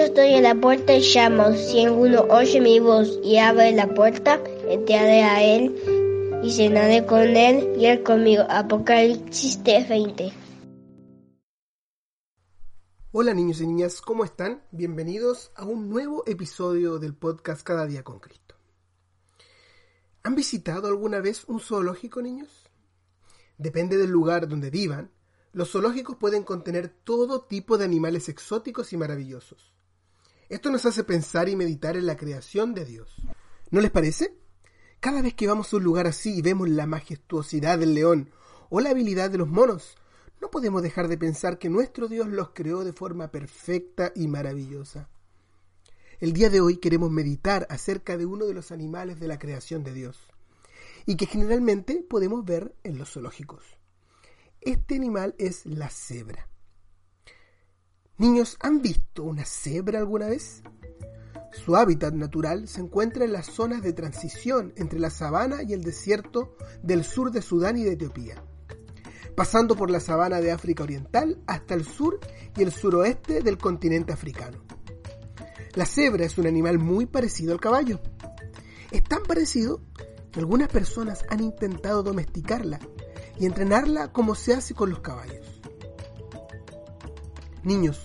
yo estoy en la puerta y llamo. Si alguno oye mi voz y abre la puerta, entraré a él y cenaré con él y él conmigo. Apocalipsis 20. Hola niños y niñas, ¿cómo están? Bienvenidos a un nuevo episodio del podcast Cada día con Cristo. ¿Han visitado alguna vez un zoológico, niños? Depende del lugar donde vivan, los zoológicos pueden contener todo tipo de animales exóticos y maravillosos. Esto nos hace pensar y meditar en la creación de Dios. ¿No les parece? Cada vez que vamos a un lugar así y vemos la majestuosidad del león o la habilidad de los monos, no podemos dejar de pensar que nuestro Dios los creó de forma perfecta y maravillosa. El día de hoy queremos meditar acerca de uno de los animales de la creación de Dios y que generalmente podemos ver en los zoológicos. Este animal es la cebra. Niños, ¿han visto una cebra alguna vez? Su hábitat natural se encuentra en las zonas de transición entre la sabana y el desierto del sur de Sudán y de Etiopía, pasando por la sabana de África Oriental hasta el sur y el suroeste del continente africano. La cebra es un animal muy parecido al caballo. Es tan parecido que algunas personas han intentado domesticarla y entrenarla como se hace con los caballos. Niños,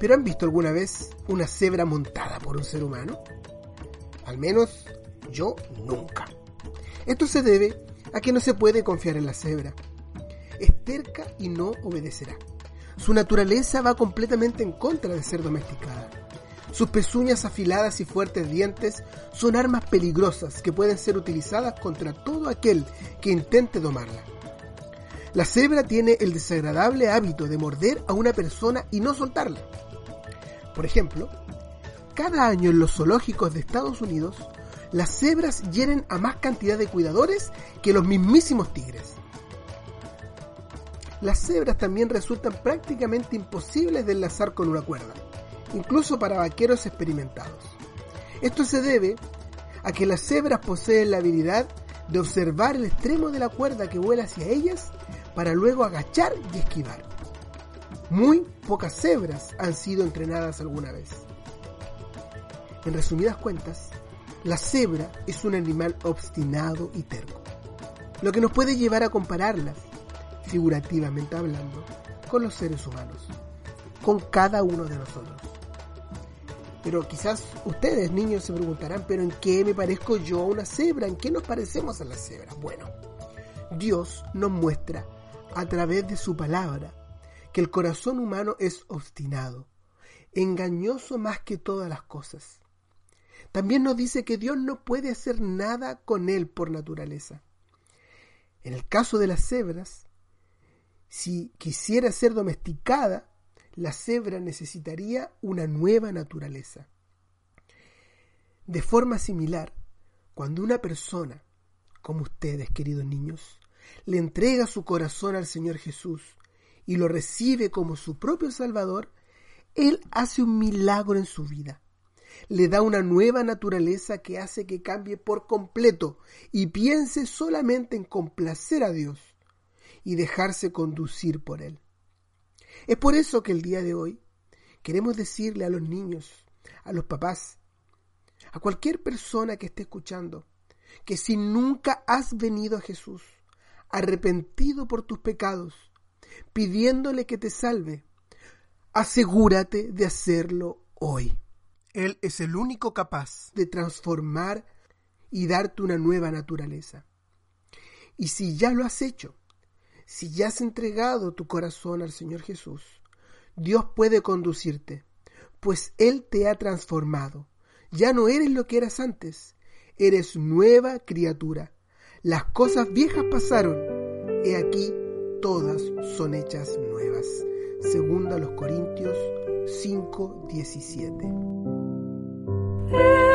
¿pero han visto alguna vez una cebra montada por un ser humano? Al menos yo nunca. Esto se debe a que no se puede confiar en la cebra. Es terca y no obedecerá. Su naturaleza va completamente en contra de ser domesticada. Sus pezuñas afiladas y fuertes dientes son armas peligrosas que pueden ser utilizadas contra todo aquel que intente domarla. La cebra tiene el desagradable hábito de morder a una persona y no soltarla. Por ejemplo, cada año en los zoológicos de Estados Unidos, las cebras hieren a más cantidad de cuidadores que los mismísimos tigres. Las cebras también resultan prácticamente imposibles de enlazar con una cuerda, incluso para vaqueros experimentados. Esto se debe a que las cebras poseen la habilidad de observar el extremo de la cuerda que vuela hacia ellas para luego agachar y esquivar. Muy pocas cebras han sido entrenadas alguna vez. En resumidas cuentas, la cebra es un animal obstinado y terco, lo que nos puede llevar a compararlas, figurativamente hablando, con los seres humanos, con cada uno de nosotros. Pero quizás ustedes, niños, se preguntarán, pero ¿en qué me parezco yo a una cebra? ¿En qué nos parecemos a las cebras? Bueno, Dios nos muestra a través de su palabra que el corazón humano es obstinado, engañoso más que todas las cosas. También nos dice que Dios no puede hacer nada con él por naturaleza. En el caso de las cebras, si quisiera ser domesticada, la cebra necesitaría una nueva naturaleza. De forma similar, cuando una persona, como ustedes, queridos niños, le entrega su corazón al Señor Jesús y lo recibe como su propio Salvador, Él hace un milagro en su vida. Le da una nueva naturaleza que hace que cambie por completo y piense solamente en complacer a Dios y dejarse conducir por Él. Es por eso que el día de hoy queremos decirle a los niños, a los papás, a cualquier persona que esté escuchando, que si nunca has venido a Jesús, arrepentido por tus pecados, pidiéndole que te salve, asegúrate de hacerlo hoy. Él es el único capaz de transformar y darte una nueva naturaleza. Y si ya lo has hecho, si ya has entregado tu corazón al Señor Jesús, Dios puede conducirte, pues Él te ha transformado. Ya no eres lo que eras antes, eres nueva criatura las cosas viejas pasaron, he aquí todas son hechas nuevas. Segunda los Corintios 5, 17.